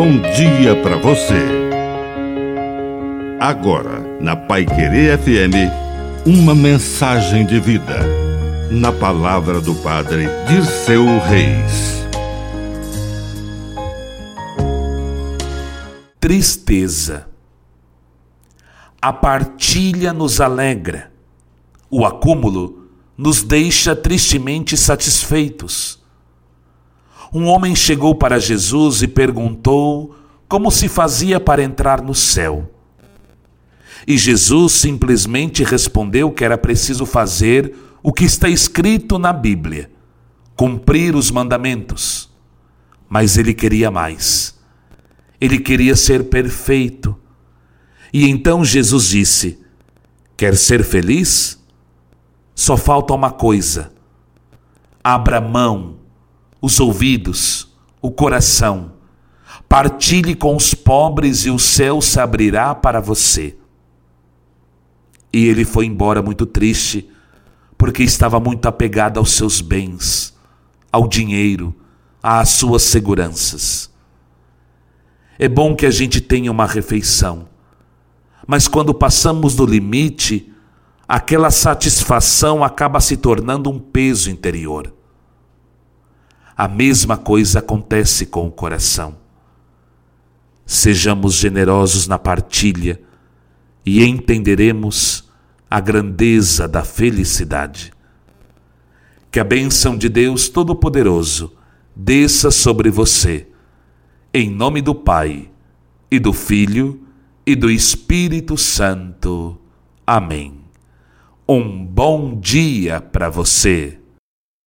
bom dia para você. Agora, na Pai Querer FM, uma mensagem de vida. Na palavra do Padre de seu Reis. Tristeza. A partilha nos alegra. O acúmulo nos deixa tristemente satisfeitos um homem chegou para Jesus e perguntou como se fazia para entrar no céu. E Jesus simplesmente respondeu que era preciso fazer o que está escrito na Bíblia, cumprir os mandamentos. Mas ele queria mais. Ele queria ser perfeito. E então Jesus disse: Quer ser feliz? Só falta uma coisa. Abra mão os ouvidos, o coração. Partilhe com os pobres e o céu se abrirá para você. E ele foi embora muito triste, porque estava muito apegado aos seus bens, ao dinheiro, às suas seguranças. É bom que a gente tenha uma refeição, mas quando passamos do limite, aquela satisfação acaba se tornando um peso interior a mesma coisa acontece com o coração. Sejamos generosos na partilha e entenderemos a grandeza da felicidade. Que a bênção de Deus Todo-Poderoso desça sobre você, em nome do Pai, e do Filho, e do Espírito Santo. Amém. Um bom dia para você.